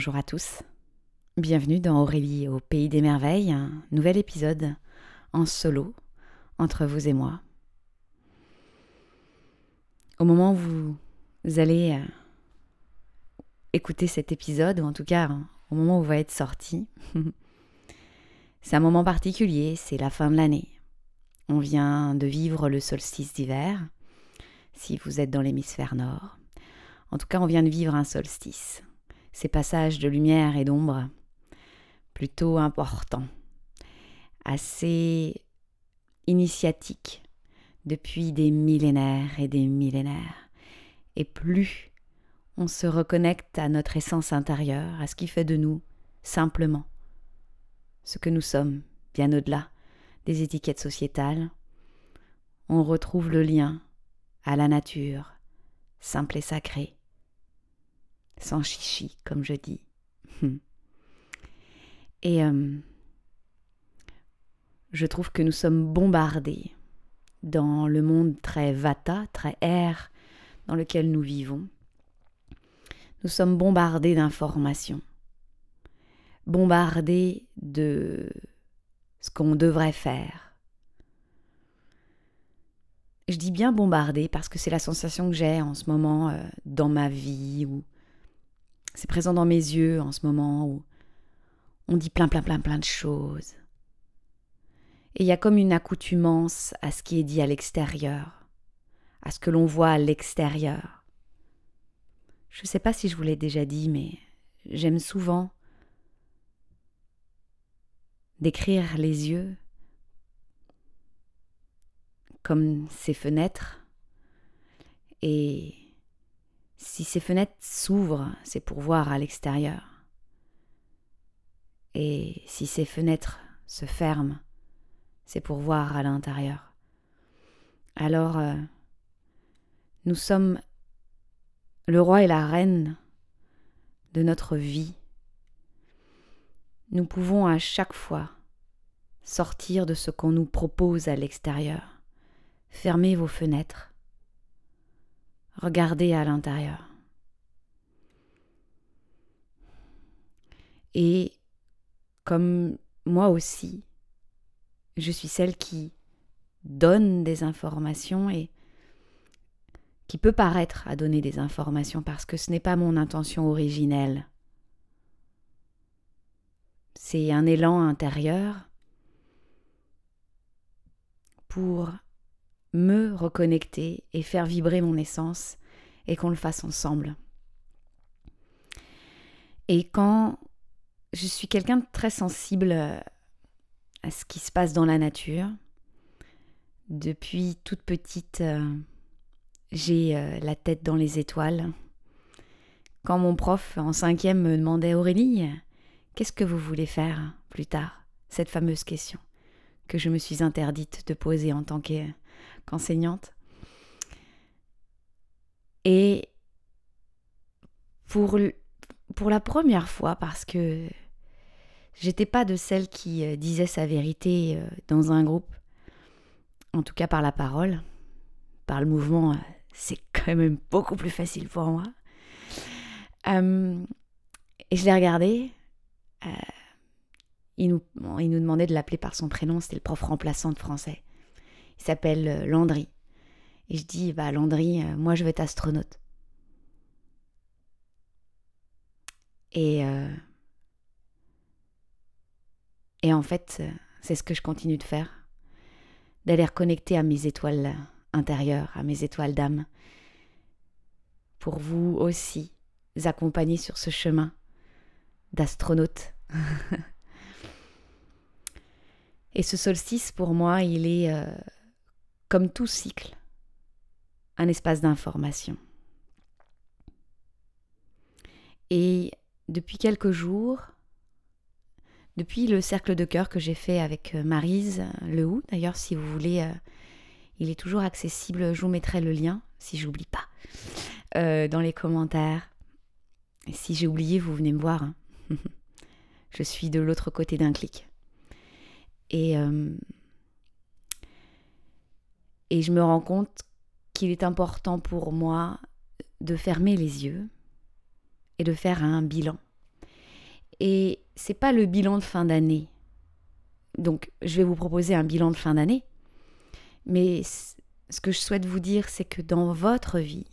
Bonjour à tous. Bienvenue dans Aurélie au Pays des Merveilles, un nouvel épisode en solo entre vous et moi. Au moment où vous allez euh, écouter cet épisode, ou en tout cas au moment où il va être sorti, c'est un moment particulier, c'est la fin de l'année. On vient de vivre le solstice d'hiver, si vous êtes dans l'hémisphère nord. En tout cas, on vient de vivre un solstice. Ces passages de lumière et d'ombre plutôt importants, assez initiatiques depuis des millénaires et des millénaires. Et plus on se reconnecte à notre essence intérieure, à ce qui fait de nous, simplement, ce que nous sommes, bien au-delà des étiquettes sociétales, on retrouve le lien à la nature, simple et sacrée, sans chichi, comme je dis. Et euh, je trouve que nous sommes bombardés dans le monde très vata, très air dans lequel nous vivons. Nous sommes bombardés d'informations, bombardés de ce qu'on devrait faire. Je dis bien bombardés parce que c'est la sensation que j'ai en ce moment euh, dans ma vie, ou c'est présent dans mes yeux en ce moment, où on dit plein, plein, plein, plein de choses. Et il y a comme une accoutumance à ce qui est dit à l'extérieur, à ce que l'on voit à l'extérieur. Je ne sais pas si je vous l'ai déjà dit, mais j'aime souvent décrire les yeux comme ces fenêtres. Et si ces fenêtres s'ouvrent, c'est pour voir à l'extérieur. Et si ces fenêtres se ferment, c'est pour voir à l'intérieur. Alors, euh, nous sommes le roi et la reine de notre vie. Nous pouvons à chaque fois sortir de ce qu'on nous propose à l'extérieur. Fermez vos fenêtres. Regardez à l'intérieur. Et comme moi aussi, je suis celle qui donne des informations et qui peut paraître à donner des informations parce que ce n'est pas mon intention originelle. C'est un élan intérieur pour me reconnecter et faire vibrer mon essence et qu'on le fasse ensemble. Et quand je suis quelqu'un de très sensible euh, à ce qui se passe dans la nature. Depuis toute petite, euh, j'ai euh, la tête dans les étoiles. Quand mon prof en cinquième me demandait Aurélie, qu'est-ce que vous voulez faire plus tard? Cette fameuse question que je me suis interdite de poser en tant qu'enseignante. Et pour pour la première fois parce que j'étais pas de celle qui euh, disait sa vérité euh, dans un groupe, en tout cas par la parole, par le mouvement, euh, c'est quand même beaucoup plus facile pour moi. et je l'ai regardé. il, nous, il nous demandait de l'appeler par son prénom, c'était le prof remplaçant de français. Il s'appelle Landry. Et je dis, bah Landry, moi je vais être astronaute. Et, euh, et en fait, c'est ce que je continue de faire, d'aller reconnecter à mes étoiles intérieures, à mes étoiles d'âme, pour vous aussi accompagner sur ce chemin d'astronaute. et ce solstice, pour moi, il est, euh, comme tout cycle, un espace d'information. Et depuis quelques jours, depuis le cercle de cœur que j'ai fait avec euh, Marise Le Hou, d'ailleurs si vous voulez, euh, il est toujours accessible, je vous mettrai le lien si j'oublie pas euh, dans les commentaires. Et si j'ai oublié, vous venez me voir. Hein. je suis de l'autre côté d'un clic. Et, et je me rends compte qu'il est important pour moi de fermer les yeux et de faire un bilan. Et c'est pas le bilan de fin d'année. Donc, je vais vous proposer un bilan de fin d'année. Mais ce que je souhaite vous dire, c'est que dans votre vie,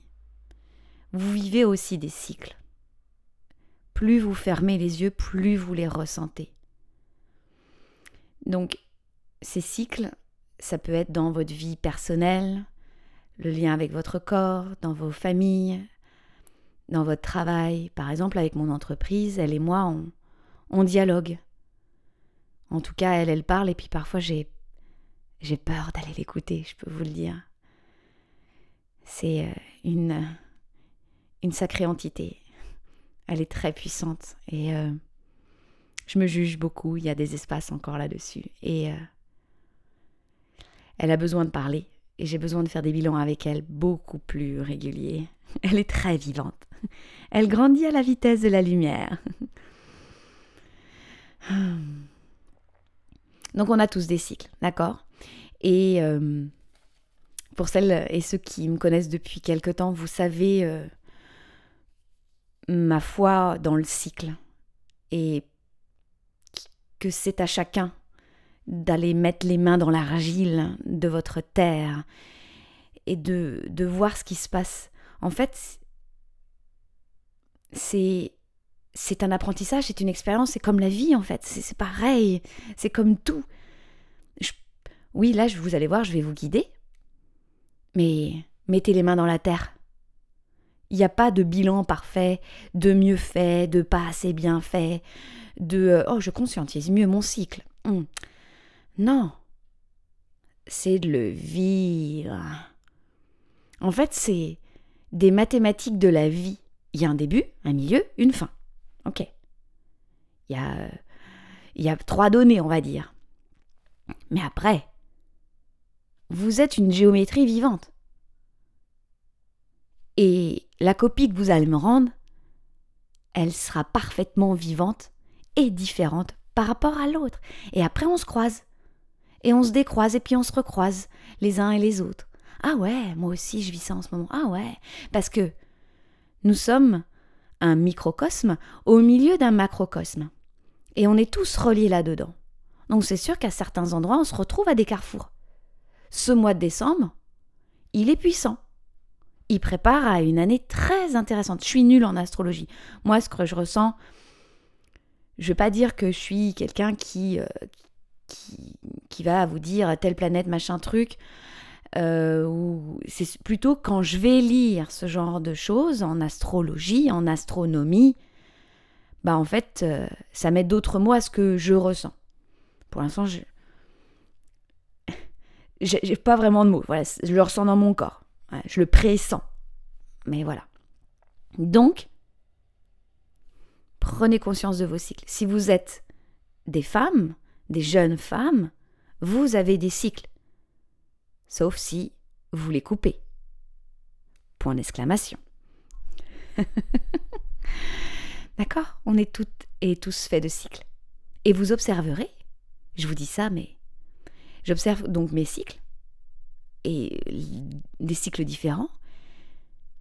vous vivez aussi des cycles. Plus vous fermez les yeux, plus vous les ressentez. Donc, ces cycles, ça peut être dans votre vie personnelle, le lien avec votre corps, dans vos familles, dans votre travail. Par exemple, avec mon entreprise, elle et moi, on, dialogue. En tout cas, elle, elle parle et puis parfois j'ai j'ai peur d'aller l'écouter, je peux vous le dire. C'est euh, une une sacrée entité. Elle est très puissante et euh, je me juge beaucoup. Il y a des espaces encore là-dessus et euh, elle a besoin de parler et j'ai besoin de faire des bilans avec elle beaucoup plus réguliers. Elle est très vivante. Elle grandit à la vitesse de la lumière. Donc on a tous des cycles, d'accord? Et euh, pour celles et ceux qui me connaissent depuis quelque temps, vous savez euh, ma foi dans le cycle et que c'est à chacun d'aller mettre les mains dans l'argile de votre terre et de, de voir ce qui se passe. En fait, c'est c'est un apprentissage, c'est une expérience, c'est comme la vie en fait, c'est pareil, c'est comme tout. oui, là, vous allez voir, je vais vous guider, mais mettez les mains dans la terre. Il n'y a pas de bilan parfait, de mieux fait, de pas assez bien fait, de euh, oh, je conscientise mieux mon cycle. Hum. Non, c'est de le vivre. En fait, c'est des mathématiques de la vie. Il y a un début, un milieu, une fin. Ok. Il y a, il y a trois données, on va dire. Mais après, vous êtes une géométrie vivante. Et la copie que vous allez me rendre, elle sera parfaitement vivante et différente par rapport à l'autre. Et après, on se croise. Et on se décroise et puis on se recroise les uns et les autres. Ah ouais, moi aussi je vis ça en ce moment. Ah ouais, parce que nous sommes un microcosme au milieu d'un macrocosme. Et on est tous reliés là-dedans. Donc c'est sûr qu'à certains endroits, on se retrouve à des carrefours. Ce mois de décembre, il est puissant. Il prépare à une année très intéressante. Je suis nulle en astrologie. Moi, ce que je ressens, je ne veux pas dire que je suis quelqu'un qui, euh, qui, va vous dire telle planète, machin truc. Euh, c'est plutôt quand je vais lire ce genre de choses en astrologie, en astronomie, bah en fait, euh, ça met d'autres mots à ce que je ressens. Pour l'instant, je j'ai pas vraiment de mots. Voilà, je le ressens dans mon corps. je le pressens. Mais voilà. Donc, prenez conscience de vos cycles. Si vous êtes des femmes, des jeunes femmes, vous avez des cycles sauf si vous les coupez. Point d'exclamation. D'accord On est toutes et tous faits de cycles. Et vous observerez, je vous dis ça, mais j'observe donc mes cycles, et des cycles différents,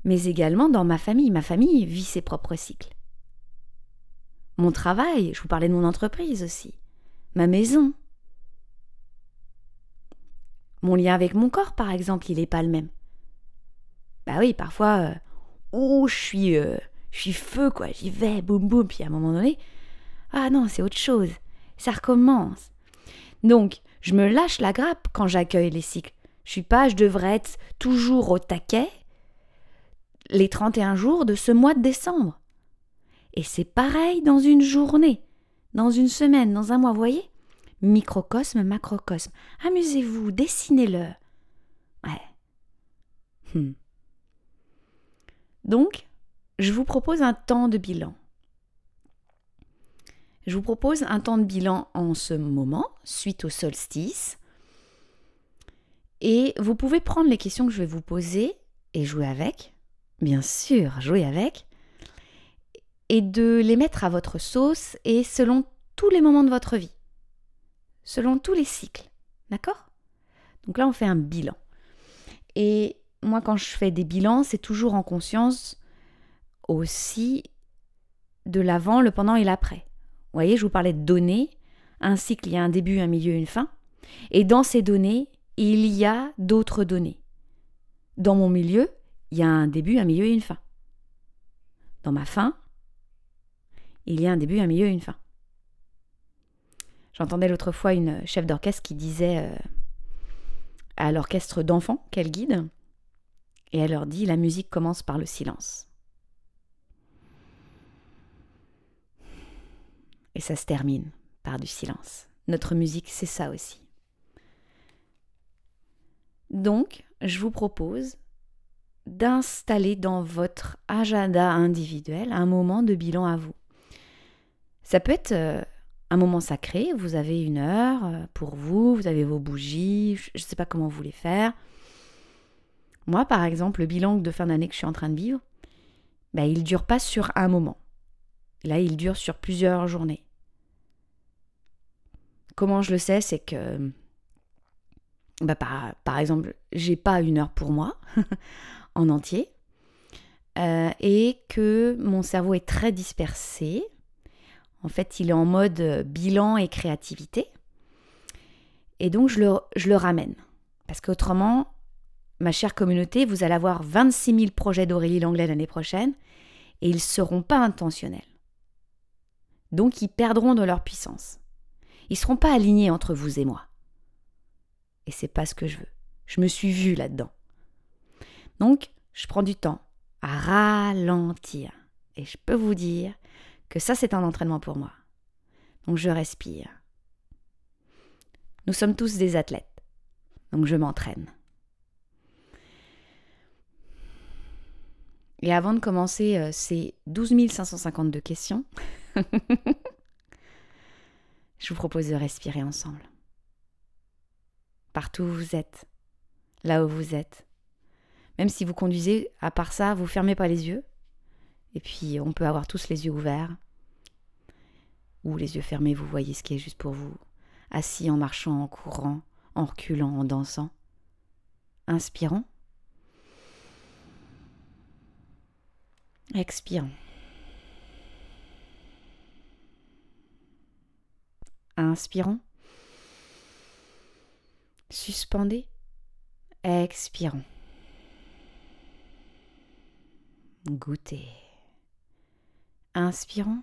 mais également dans ma famille. Ma famille vit ses propres cycles. Mon travail, je vous parlais de mon entreprise aussi, ma maison, mon lien avec mon corps, par exemple, il n'est pas le même. Bah oui, parfois, euh, oh, je suis, euh, je suis feu, quoi, j'y vais, boum boum, puis à un moment donné, ah non, c'est autre chose, ça recommence. Donc, je me lâche la grappe quand j'accueille les cycles. Je suis pas, je devrais être toujours au taquet les 31 jours de ce mois de décembre. Et c'est pareil dans une journée, dans une semaine, dans un mois, vous voyez? Microcosme, macrocosme. Amusez-vous, dessinez-le. Ouais. Hmm. Donc, je vous propose un temps de bilan. Je vous propose un temps de bilan en ce moment, suite au solstice. Et vous pouvez prendre les questions que je vais vous poser et jouer avec. Bien sûr, jouer avec. Et de les mettre à votre sauce et selon tous les moments de votre vie selon tous les cycles. D'accord? Donc là, on fait un bilan. Et moi, quand je fais des bilans, c'est toujours en conscience aussi de l'avant, le pendant et l'après. Vous voyez, je vous parlais de données. Un cycle, il y a un début, un milieu, une fin. Et dans ces données, il y a d'autres données. Dans mon milieu, il y a un début, un milieu et une fin. Dans ma fin, il y a un début, un milieu et une fin. J'entendais l'autre fois une chef d'orchestre qui disait euh, à l'orchestre d'enfants qu'elle guide, et elle leur dit, la musique commence par le silence. Et ça se termine par du silence. Notre musique, c'est ça aussi. Donc, je vous propose d'installer dans votre agenda individuel un moment de bilan à vous. Ça peut être euh, un moment sacré, vous avez une heure euh, pour vous, vous avez vos bougies, je ne sais pas comment vous voulez faire. Moi, par exemple, le bilan de fin d'année que je suis en train de vivre, ben, il ne dure pas sur un moment. Là, il dure sur plusieurs journées. Comment je le sais C'est que, bah, par, par exemple, j'ai pas une heure pour moi en entier euh, et que mon cerveau est très dispersé. En fait, il est en mode bilan et créativité. Et donc, je le, je le ramène. Parce qu'autrement, ma chère communauté, vous allez avoir 26 000 projets d'Aurélie Langlais l'année prochaine et ils ne seront pas intentionnels. Donc, ils perdront de leur puissance. Ils ne seront pas alignés entre vous et moi. Et c'est pas ce que je veux. Je me suis vue là-dedans. Donc, je prends du temps à ralentir. Et je peux vous dire que ça, c'est un entraînement pour moi. Donc, je respire. Nous sommes tous des athlètes. Donc, je m'entraîne. Et avant de commencer euh, ces 12 552 questions, je vous propose de respirer ensemble. Partout où vous êtes, là où vous êtes. Même si vous conduisez, à part ça, vous fermez pas les yeux. Et puis on peut avoir tous les yeux ouverts. Ou les yeux fermés, vous voyez ce qui est juste pour vous. Assis en marchant, en courant, en reculant, en dansant. Inspirons. Expirons. Inspirons. Suspendez. Expirons. Goûtez. Inspirons.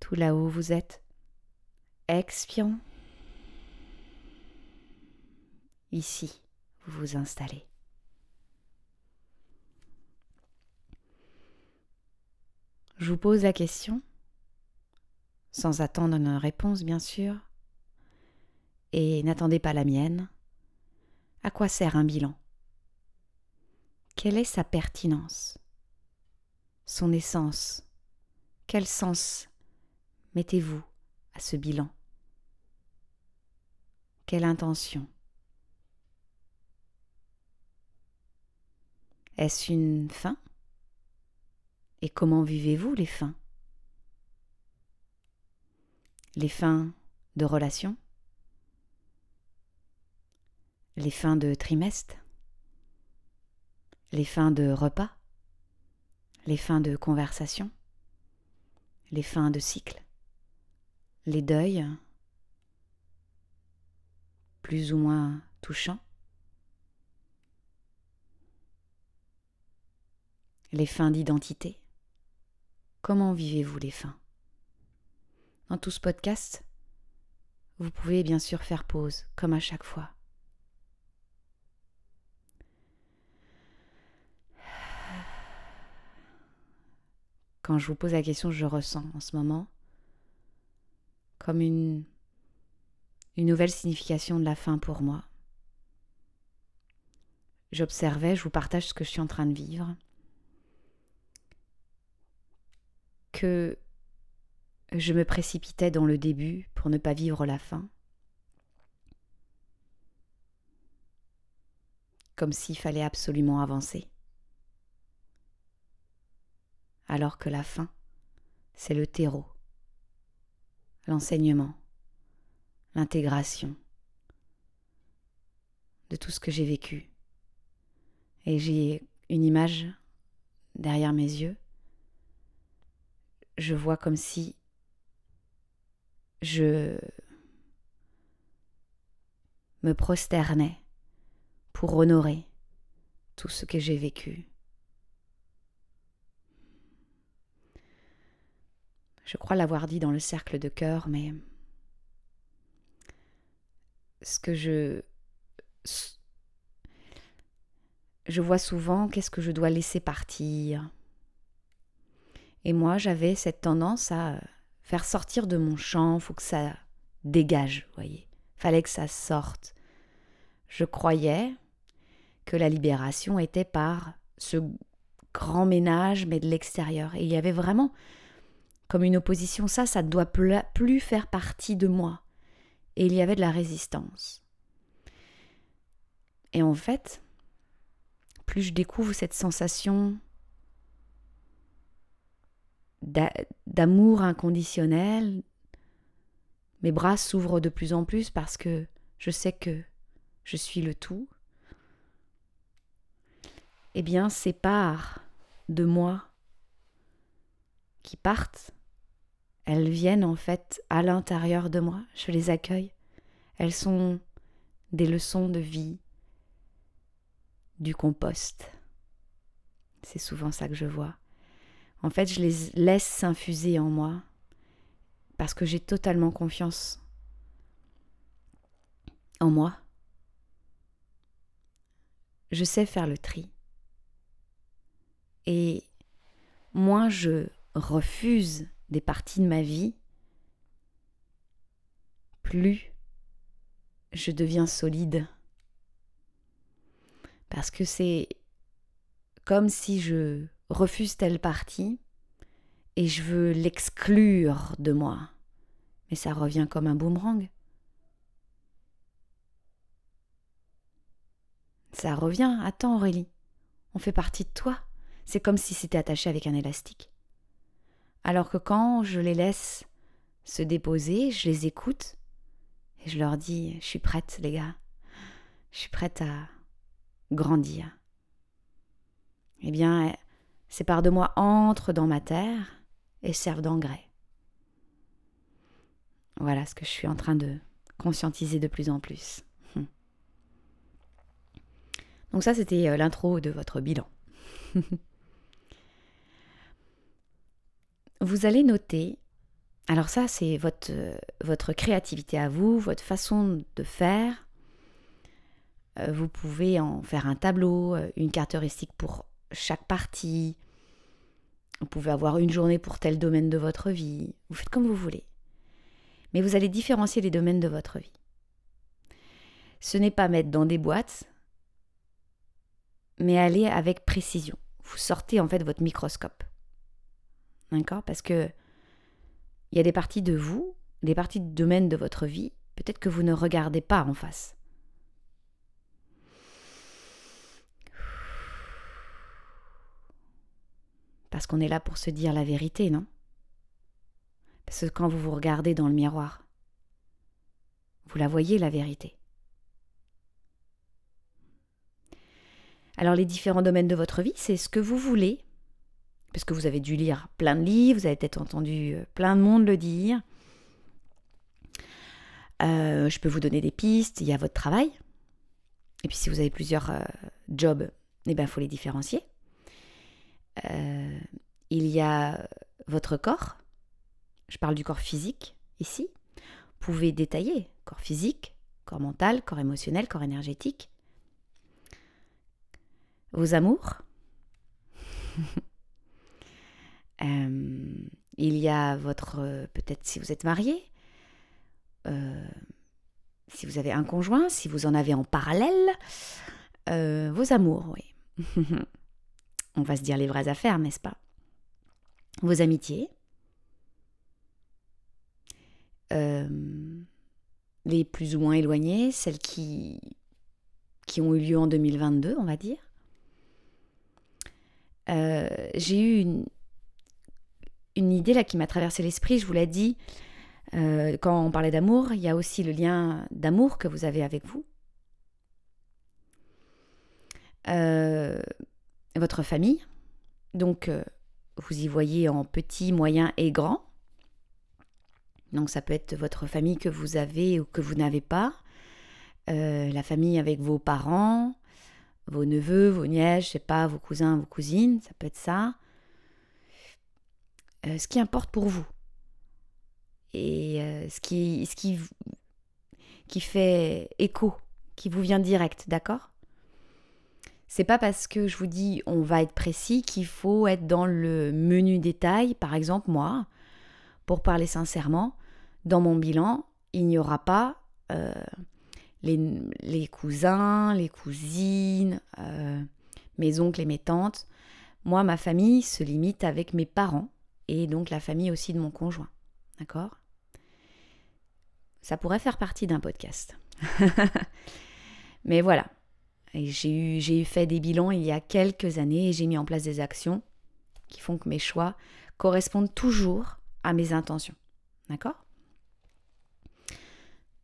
Tout là où vous êtes. Expirons. Ici, vous vous installez. Je vous pose la question sans attendre une réponse bien sûr, et n'attendez pas la mienne. À quoi sert un bilan? Quelle est sa pertinence? Son essence. Quel sens mettez-vous à ce bilan? Quelle intention? Est-ce une fin? Et comment vivez-vous les fins? Les fins de relations, les fins de trimestre, les fins de repas, les fins de conversation, les fins de cycle, les deuils. Plus ou moins touchants, les fins d'identité. Comment vivez-vous les fins? Dans tout ce podcast, vous pouvez bien sûr faire pause, comme à chaque fois. Quand je vous pose la question, je ressens en ce moment comme une, nouvelle signification de la fin pour moi. J'observais, je vous partage ce que je suis en train de vivre, que je me précipitais dans le début pour ne pas vivre la fin. Comme s'il fallait absolument avancer. Alors que la fin, c'est le terreau, l'enseignement, l'intégration de tout ce que j'ai vécu. Et j'ai une image derrière mes yeux je vois comme si je me prosternais pour honorer tout ce que j'ai vécu. Je crois l'avoir dit dans le cercle de cœur, mais ce que je je vois souvent qu'est-ce que je dois laisser partir. Et moi, j'avais cette tendance à faire sortir de mon champ, faut que ça dégage, voyez. Fallait que ça sorte. Je croyais que la libération était par ce grand ménage, mais de l'extérieur. Et il y avait vraiment comme une opposition, ça, ça ne doit plus faire partie de moi. Et il y avait de la résistance. Et en fait, plus je découvre cette sensation d'amour inconditionnel, mes bras s'ouvrent de plus en plus parce que je sais que je suis le tout. Eh bien, ces parts de moi qui partent, elles viennent en fait à l'intérieur de moi, je les accueille. Elles sont des leçons de vie, du compost. C'est souvent ça que je vois. En fait, je les laisse s'infuser en moi parce que j'ai totalement confiance en moi. Je sais faire le tri. Et moins je refuse des parties de ma vie, plus je deviens solide. Parce que c'est comme si je refuse telle partie et je veux l'exclure de moi. Mais ça revient comme un boomerang. Ça revient. Attends Aurélie, on fait partie de toi. C'est comme si c'était attaché avec un élastique. Alors que quand je les laisse se déposer, je les écoute et je leur dis, je suis prête les gars, je suis prête à grandir. Eh bien, ces parts de moi entrent dans ma terre et servent d'engrais. Voilà ce que je suis en train de conscientiser de plus en plus. Donc ça, c'était euh, l'intro de votre bilan. Vous allez noter, alors ça c'est votre, votre créativité à vous, votre façon de faire. Euh, vous pouvez en faire un tableau, euh, une carte heuristique pour chaque partie. Vous pouvez avoir une journée pour tel domaine de votre vie. Vous faites comme vous voulez. Mais vous allez différencier les domaines de votre vie. Ce n'est pas mettre dans des boîtes, mais aller avec précision. Vous sortez en fait votre microscope. D'accord? Parce que il y a des parties de vous, des parties de domaine de votre vie, peut-être que vous ne regardez pas en face. Parce qu'on est là pour se dire la vérité, non? Parce que quand vous vous regardez dans le miroir, vous la voyez, la vérité. Alors les différents domaines de votre vie, c'est ce que vous voulez parce que vous avez dû lire plein de livres, vous avez peut-être entendu euh, plein de monde le dire. Euh, je peux vous donner des pistes, il y a votre travail. Et puis si vous avez plusieurs euh, jobs, eh ben, il faut les différencier. il y a votre corps. Je parle du corps physique ici. Vous pouvez détailler corps physique, corps mental, corps émotionnel, corps énergétique. Vos amours. Euh, il y a votre, euh, peut-être si vous êtes marié, euh, si vous avez un conjoint, si vous en avez en parallèle, vos amours, oui. On va se dire les vraies affaires, n'est-ce pas? Vos amitiés, les plus ou moins éloignées, celles qui, qui ont eu lieu en 2022, on va dire. J'ai eu une, une idée qui m'a traversé l'esprit, je vous l'ai dit, euh, quand on parlait d'amour, il y a aussi le lien d'amour que vous avez avec vous. Euh, votre famille. Donc, euh, vous y voyez en petit, moyen et grand. Donc ça peut être votre famille que vous avez ou que vous n'avez pas, la famille avec vos parents, vos neveux, vos nièces, je sais pas, vos cousins, vos cousines, ça peut être ça. Euh, ce qui importe pour vous. Et euh, ce, qui, ce qui, qui fait écho, qui vous vient direct, d'accord? C'est pas parce que je vous dis on va être précis qu'il faut être dans le menu détail. Par exemple, moi, pour parler sincèrement, dans mon bilan, il n'y aura pas euh, les, cousins, les cousines, mes oncles et mes tantes. Moi, ma famille se limite avec mes parents et donc la famille aussi de mon conjoint. D'accord? Ça pourrait faire partie d'un podcast. Mais voilà. J'ai fait des bilans il y a quelques années et j'ai mis en place des actions qui font que mes choix correspondent toujours à mes intentions. D'accord?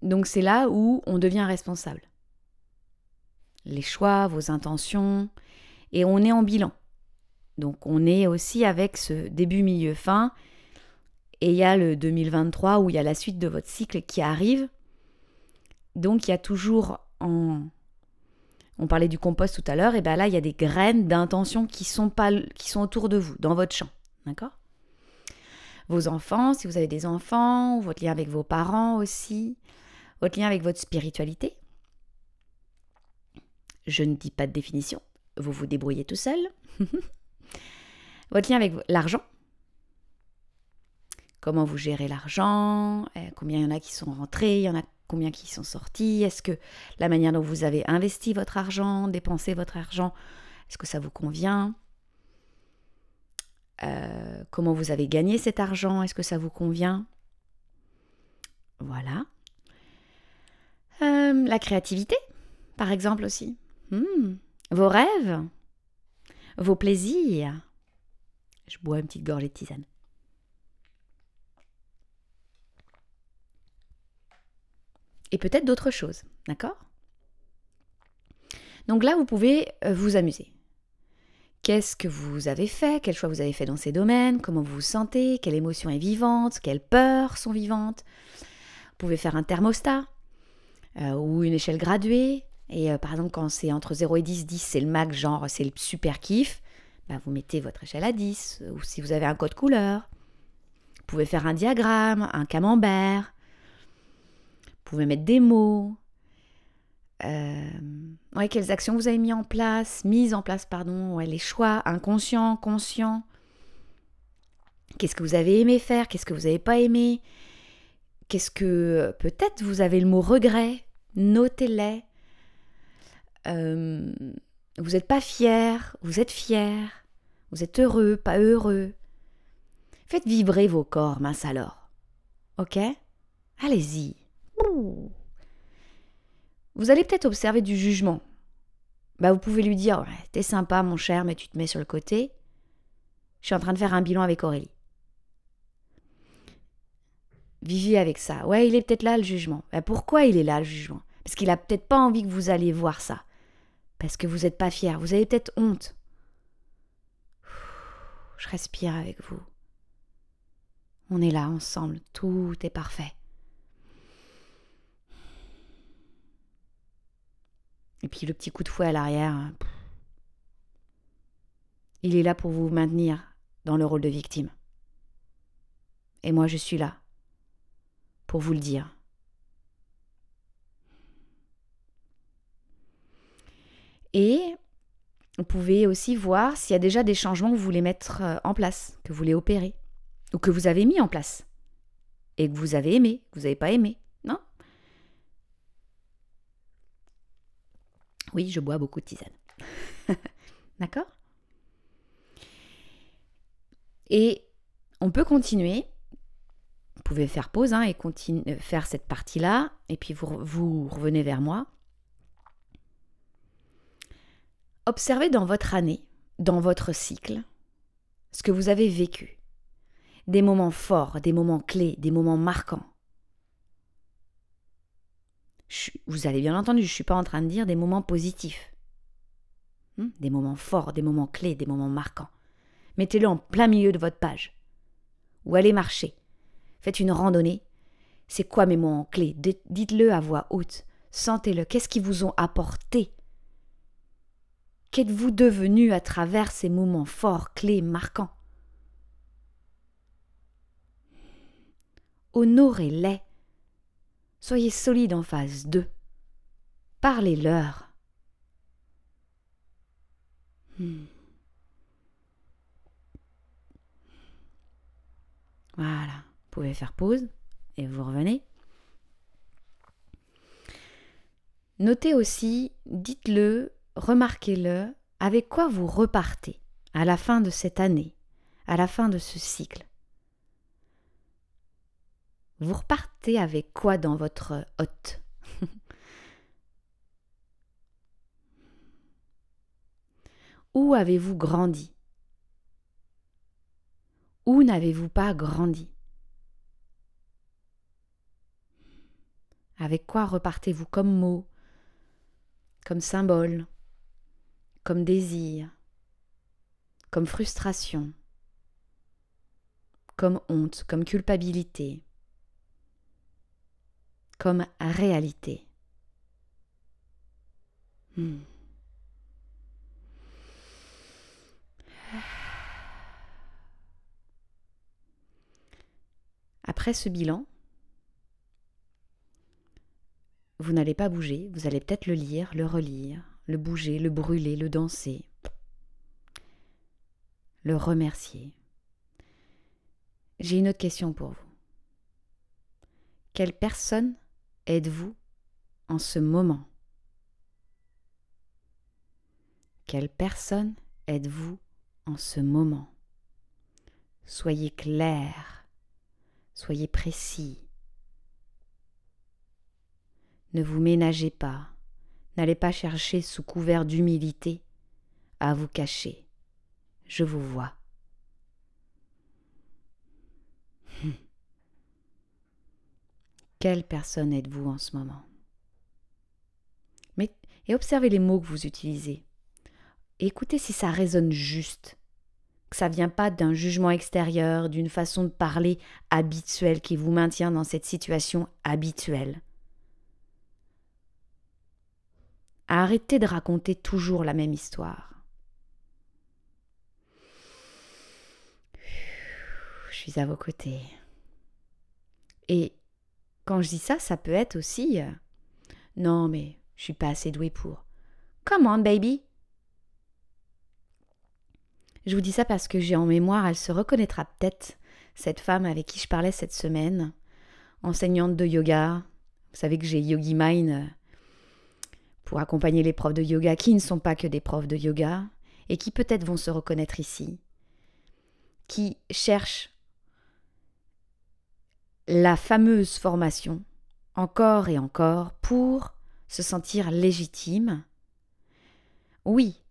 Donc c'est là où on devient responsable. Les choix, vos intentions, et on est en bilan. Donc on est aussi avec ce début, milieu, fin, et il y a le 2023 où il y a la suite de votre cycle qui arrive. Donc il y a toujours en... On parlait du compost tout à l'heure, et bien là il y a des graines d'intention qui sont, pas... qui sont autour de vous, dans votre champ. D'accord? Vos enfants, si vous avez des enfants, votre lien avec vos parents aussi, votre lien avec votre spiritualité. Je ne dis pas de définition, vous vous débrouillez tout seul. votre lien avec l'argent. Comment vous gérez l'argent euh, Combien il y en a qui sont rentrés Il y en a combien qui sont sortis Est-ce que la manière dont vous avez investi votre argent, dépensé votre argent, est-ce que ça vous convient? Euh, Comment vous avez gagné cet argent Est-ce que ça vous convient? Voilà. Euh, la créativité, par exemple aussi. Hmm. Vos rêves, vos plaisirs. Je bois une petite gorgée de tisane. Et peut-être d'autres choses, d'accord? Donc là, vous pouvez euh, vous amuser. Qu'est-ce que vous avez fait? Quel choix vous avez fait dans ces domaines? Comment vous vous sentez? Quelle émotion est vivante? Quelles peurs sont vivantes? Vous pouvez faire un thermostat. Euh, ou une échelle graduée. Et euh, par exemple, quand c'est entre 0 et 10, 10 c'est le max, genre c'est le super kiff, bah, vous mettez votre échelle à 10. Ou si vous avez un code couleur, vous pouvez faire un diagramme, un camembert. Vous pouvez mettre des mots. Euh, ouais, quelles actions vous avez mis en place, mises en place, pardon, ouais, les choix inconscients, conscients. Qu'est-ce que vous avez aimé faire, qu'est-ce que vous n'avez pas aimé, Qu'est-ce que peut-être vous avez le mot regret Notez-les. Euh, vous n'êtes pas fier, vous êtes fier, vous êtes heureux, pas heureux. Faites vibrer vos corps, mince alors. Ok? Allez-y. Vous allez peut-être observer du jugement. Bah, vous pouvez lui dire T'es sympa, mon cher, mais tu te mets sur le côté. Je suis en train de faire un bilan avec Aurélie. Vivez avec ça. Ouais, il est peut-être là le jugement. Ben, pourquoi il est là le jugement? Parce qu'il a peut-être pas envie que vous alliez voir ça. Parce que vous n'êtes pas fier. Vous avez peut-être honte. Je respire avec vous. On est là ensemble. Tout est parfait. Et puis le petit coup de fouet à l'arrière. Il est là pour vous maintenir dans le rôle de victime. Et moi, je suis là pour vous le dire. Et vous pouvez aussi voir s'il y a déjà des changements que vous voulez mettre euh, en place, que vous voulez opérer, ou que vous avez mis en place, et que vous avez aimé, que vous n'avez pas aimé, non? Oui, je bois beaucoup de tisane. D'accord? Et on peut continuer pouvez faire pause hein, et euh, faire cette partie-là, et puis vous, vous revenez vers moi. Observez dans votre année, dans votre cycle, ce que vous avez vécu. Des moments forts, des moments clés, des moments marquants. vous avez bien entendu, je ne suis pas en train de dire des moments positifs. Hmm? Des moments forts, des moments clés, des moments marquants. Mettez-le en plein milieu de votre page. Ou allez marcher. Faites une randonnée. C'est quoi mes mots en clé Dites-le à voix haute. Sentez-le. Qu'est-ce qu'ils vous ont apporté? Qu'êtes-vous devenu à travers ces moments forts, clés, marquants? Honorez-les. Soyez solide en face d'eux. Parlez-leur. Voilà, vous pouvez faire pause et vous revenez. Notez aussi, dites-le remarquez-le, avec quoi vous repartez à la fin de cette année, à la fin de ce cycle? Vous repartez avec quoi dans votre hôte Où avez-vous grandi? Où n'avez-vous pas grandi? Avec quoi repartez-vous comme mot, comme symbole? Comme désir, comme frustration, comme honte, comme culpabilité, comme réalité. Hmm. Après ce bilan, vous n'allez pas bouger, vous allez peut-être le lire, le relire, le bouger, le brûler, le danser, le remercier. J'ai une autre question pour vous. Quelle personne êtes-vous en ce moment? Quelle personne êtes-vous en ce moment? Soyez clair, soyez précis. Ne vous ménagez pas. N'allez pas chercher sous couvert d'humilité à vous cacher. Je vous vois. Hum. Quelle personne êtes-vous en ce moment? Mais, Et observez les mots que vous utilisez. écoutez si ça résonne juste, que ça vient pas d'un jugement extérieur, d'une façon de parler habituelle qui vous maintient dans cette situation habituelle. Arrêtez de raconter toujours la même histoire. Je suis à vos côtés. Et quand je dis ça, ça peut être aussi euh, Non, mais je suis pas assez douée pour. Come on, baby. Je vous dis ça parce que j'ai en mémoire, elle se reconnaîtra peut-être, cette femme avec qui je parlais cette semaine, enseignante de yoga. Vous savez que j'ai Yogi Mind euh, pour accompagner les profs de yoga qui ne sont pas que des profs de yoga et qui peut-être vont se reconnaître ici, qui cherchent la fameuse formation encore et encore pour se sentir légitime. Oui,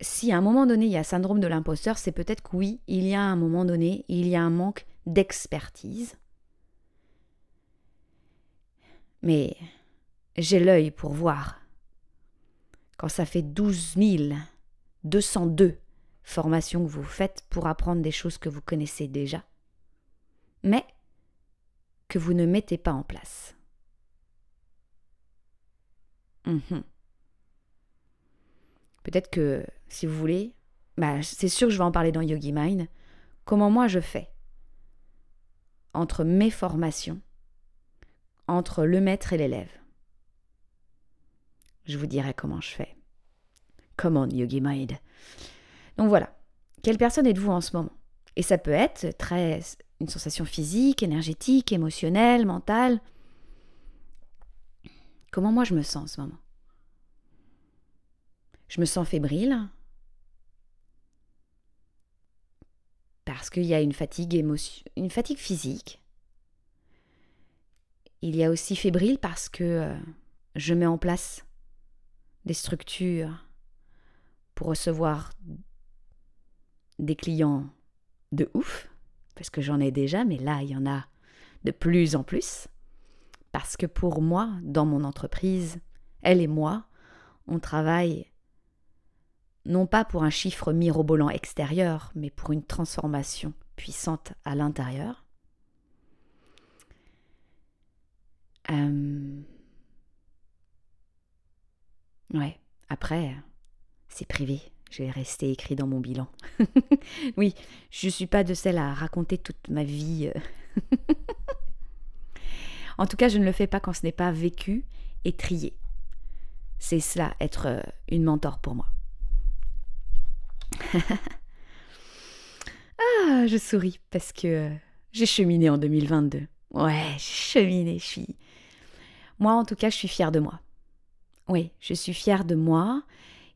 si à un moment donné il y a syndrome de l'imposteur, c'est peut-être que oui, il y a un moment donné, il y a un manque d'expertise. Mais j'ai l'œil pour voir. Quand ça fait 12 202 formations que vous faites pour apprendre des choses que vous connaissez déjà, mais que vous ne mettez pas en place. Mhm. Peut-être que, si vous voulez, bah, c'est sûr que je vais en parler dans Yogi Mind, comment moi je fais entre mes formations, entre le maître et l'élève je vous dirai comment je fais. Come on, Yogi Mind. Donc voilà. Quelle personne êtes-vous en ce moment? Et ça peut être très une sensation physique, énergétique, émotionnelle, mentale. Comment moi je me sens en ce moment? Je me sens fébrile parce qu'il y a une fatigue émotion, une fatigue physique. Il y a aussi fébrile parce que euh, je mets en place des structures pour recevoir des clients de ouf, parce que j'en ai déjà, mais là, il y en a de plus en plus. Parce que pour moi, dans mon entreprise, elle et moi, on travaille non pas pour un chiffre mirobolant extérieur, mais pour une transformation puissante à l'intérieur. Euh, ouais, après, c'est privé. Je vais rester écrit dans mon bilan. oui, je ne suis pas de celle à raconter toute ma vie. euh. en tout cas, je ne le fais pas quand ce n'est pas vécu et trié. C'est cela, être euh, une mentor pour moi. ah, je souris parce que euh, j'ai cheminé en 2022. Ouais, j'ai cheminé, je suis... Moi, en tout cas, je suis fière de moi. Oui, je suis fière de moi.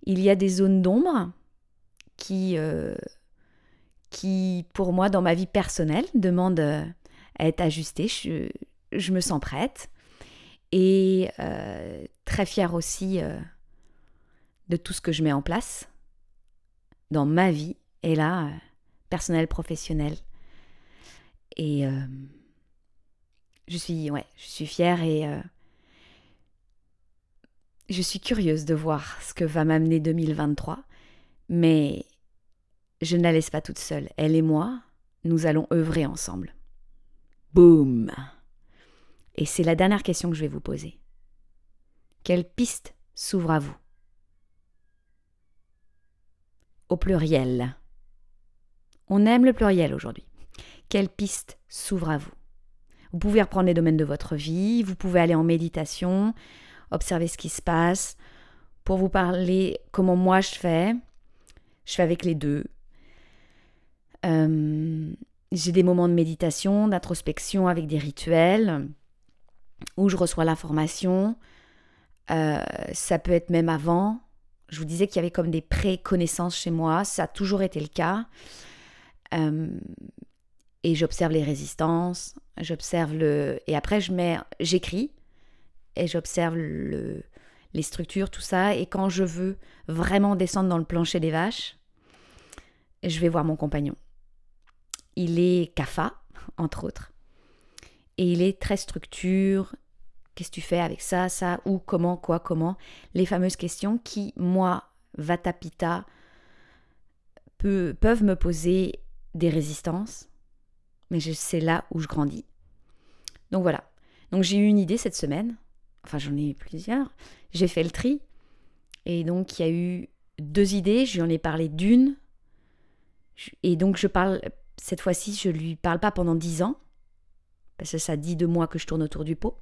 Il y a des zones d'ombre qui, euh, qui, pour moi, dans ma vie personnelle, demandent euh, à être ajustées. Je, me sens prête. Et euh, très fière aussi de tout ce que je mets en place dans ma vie, et là, personnelle, professionnelle. Et je suis, ouais, je suis fière et je suis curieuse de voir ce que va m'amener 2023, mais je ne la laisse pas toute seule. Elle et moi, nous allons œuvrer ensemble. Boum Et c'est la dernière question que je vais vous poser. Quelle piste s'ouvre à vous? Au pluriel. On aime le pluriel aujourd'hui. Quelle piste s'ouvre à vous? Vous pouvez reprendre les domaines de votre vie, vous pouvez aller en méditation, observer ce qui se passe. Pour vous parler comment moi je fais, je fais avec les deux. Euh, j'ai des moments de méditation, d'introspection avec des rituels où je reçois l'information. Euh, ça peut être même avant. Je vous disais qu'il y avait comme des pré-connaissances chez moi. Ça a toujours été le cas. Euh, et j'observe les résistances. J'observe le. Et après, je mets, j'écris et j'observe le, les structures, tout ça. Et quand je veux vraiment descendre dans le plancher des vaches, je vais voir mon compagnon. Il est CAFA, entre autres. Et il est très structure. Qu'est-ce que tu fais avec ça, ça, où, comment, quoi, comment? Les fameuses questions qui, moi, Vatapita, peuvent me poser des résistances. Mais c'est là où je grandis. Donc voilà. Donc j'ai eu une idée cette semaine. Enfin, j'en ai eu plusieurs. J'ai fait le tri. Et donc, il y a eu deux idées. Je lui en ai parlé d'une. Et donc, je parle cette fois-ci, je lui parle pas pendant dix ans, parce que ça dit de moi que je tourne autour du pot.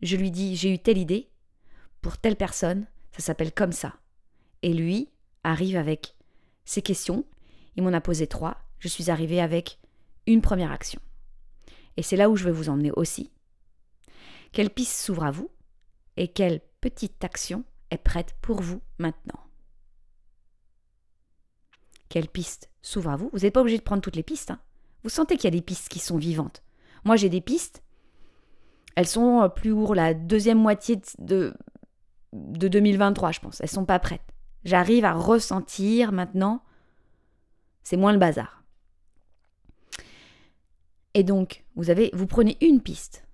Je lui dis j'ai eu telle idée pour telle personne, ça s'appelle comme ça. Et lui arrive avec ses questions. Il m'en a posé trois. Je suis arrivée avec une première action. Et c'est là où je vais vous emmener aussi. Quelle piste s'ouvre à vous et quelle petite action est prête pour vous maintenant Quelle piste s'ouvre à vous? Vous n'êtes pas obligé de prendre toutes les pistes. hein. Vous sentez qu'il y a des pistes qui sont vivantes. Moi, j'ai des pistes. Elles sont euh, plus pour la deuxième moitié de, de 2023, je pense. Elles sont pas prêtes. J'arrive à ressentir maintenant. C'est moins le bazar. Et donc, vous avez, vous prenez une piste.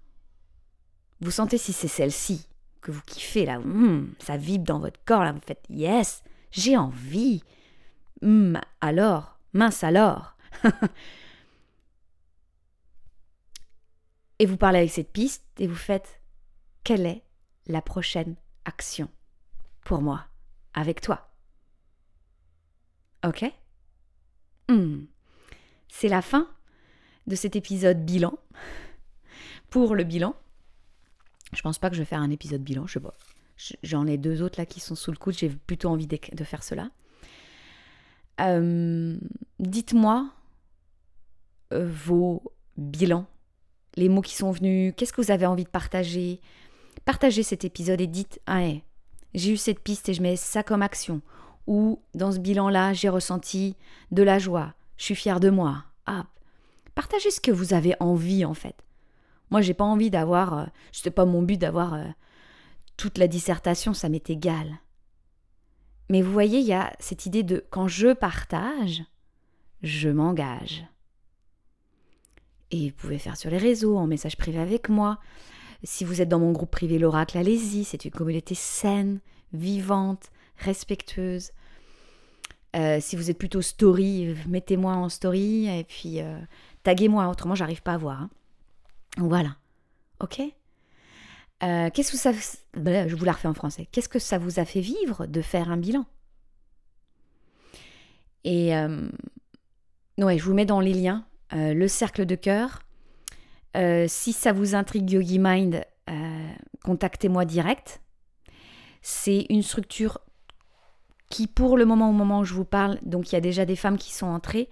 Vous sentez si c'est celle-ci que vous kiffez là, hum, ça vibre dans votre corps là, vous faites yes, j'ai envie. Hum, alors, mince alors. et vous parlez avec cette piste et vous faites quelle est la prochaine action pour moi avec toi? Ok? Hum. C'est la fin de cet épisode bilan. Pour le bilan, je pense pas que je vais faire un épisode bilan. J'en ai deux autres là qui sont sous le coude, j'ai plutôt envie de, faire cela. Euh, Dites-moi euh, vos bilans, les mots qui sont venus, qu'est-ce que vous avez envie de partager? Partagez cet épisode et dites Ah, j'ai eu cette piste et je mets ça comme action. Ou dans ce bilan-là, j'ai ressenti de la joie, je suis fière de moi. Ah, partagez ce que vous avez envie en fait. Moi, j'ai pas envie d'avoir, euh, c'était pas mon but d'avoir euh, toute la dissertation, ça m'est égal. Mais vous voyez, il y a cette idée de quand je partage, je m'engage. Et vous pouvez faire sur les réseaux, en message privé avec moi. Si vous êtes dans mon groupe privé L'Oracle, allez-y. C'est une communauté saine, vivante, respectueuse. Euh, si vous êtes plutôt story, mettez-moi en story et puis euh, taguez-moi, autrement j'arrive pas à voir. Hein. Voilà. Ok? Euh, Qu'est-ce que ça. Je vous la refais en français. Qu'est-ce que ça vous a fait vivre de faire un bilan? Et. ouais, je vous mets dans les liens le cercle de cœur. si ça vous intrigue Yogi Mind, contactez-moi direct. C'est une structure qui, pour le moment, au moment où je vous parle, donc il y a déjà des femmes qui sont entrées.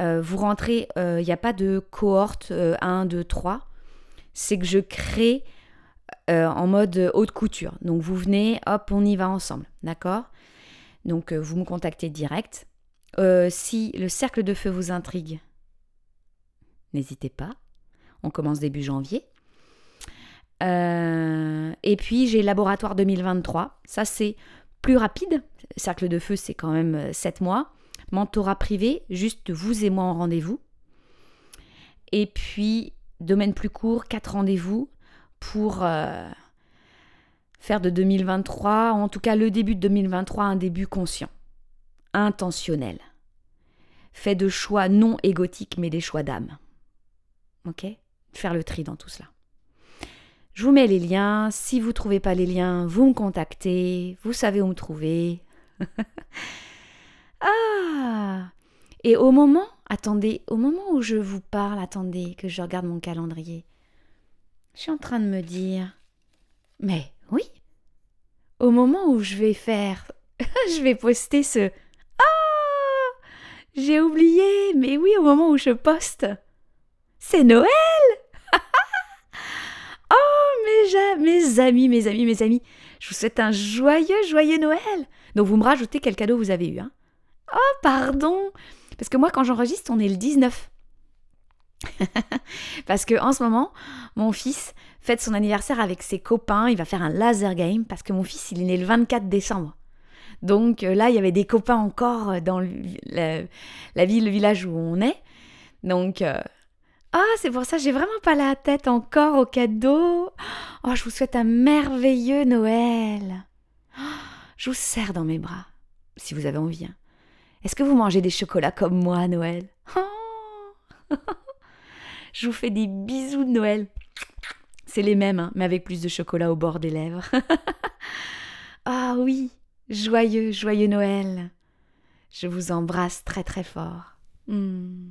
Euh, vous rentrez, euh, il n'y a pas de cohorte 1, 2, 3. C'est que je crée euh, en mode haute couture. Donc vous venez, hop, on y va ensemble. D'accord? Donc vous me contactez direct. si le cercle de feu vous intrigue, n'hésitez pas. On commence début janvier. et puis j'ai Laboratoire 2023. Ça c'est plus rapide. Cercle de feu, c'est quand même 7 euh, mois. Mentorat privé, juste vous et moi en rendez-vous. Et puis, domaine plus court, 4 rendez-vous pour euh, faire de 2023, en tout cas le début de 2023, un début conscient, intentionnel. Fait de choix non égotiques, mais des choix d'âme. Ok? Faire le tri dans tout cela. Je vous mets les liens. Si vous ne trouvez pas les liens, vous me contactez. Vous savez où me trouver. ah Et au moment, attendez, au moment où je vous parle, attendez que je regarde mon calendrier. Je suis en train de me dire, mais oui, au moment où je vais faire, je vais poster ce... Ah J'ai oublié, mais oui, au moment où je poste, c'est Noël mes amis, mes amis, mes amis, je vous souhaite un joyeux, joyeux Noël. Donc vous me rajoutez quel cadeau vous avez eu. Hein oh, pardon. Parce que moi, quand j'enregistre, on est le 19. parce que en ce moment, mon fils fête son anniversaire avec ses copains. Il va faire un laser game parce que mon fils, il est né le 24 décembre. Donc euh, là, il y avait des copains encore dans la, ville, le village où on est. Donc, euh, ah, c'est pour ça, j'ai vraiment pas la tête encore au cadeau. Oh, je vous souhaite un merveilleux Noël. je vous serre dans mes bras, si vous avez envie. Hein. Est-ce que vous mangez des chocolats comme moi Noël? Je vous fais des bisous de Noël. C'est les mêmes, hein, mais avec plus de chocolat au bord des lèvres. ah oui, joyeux, joyeux Noël. Je vous embrasse très très fort. Hmm.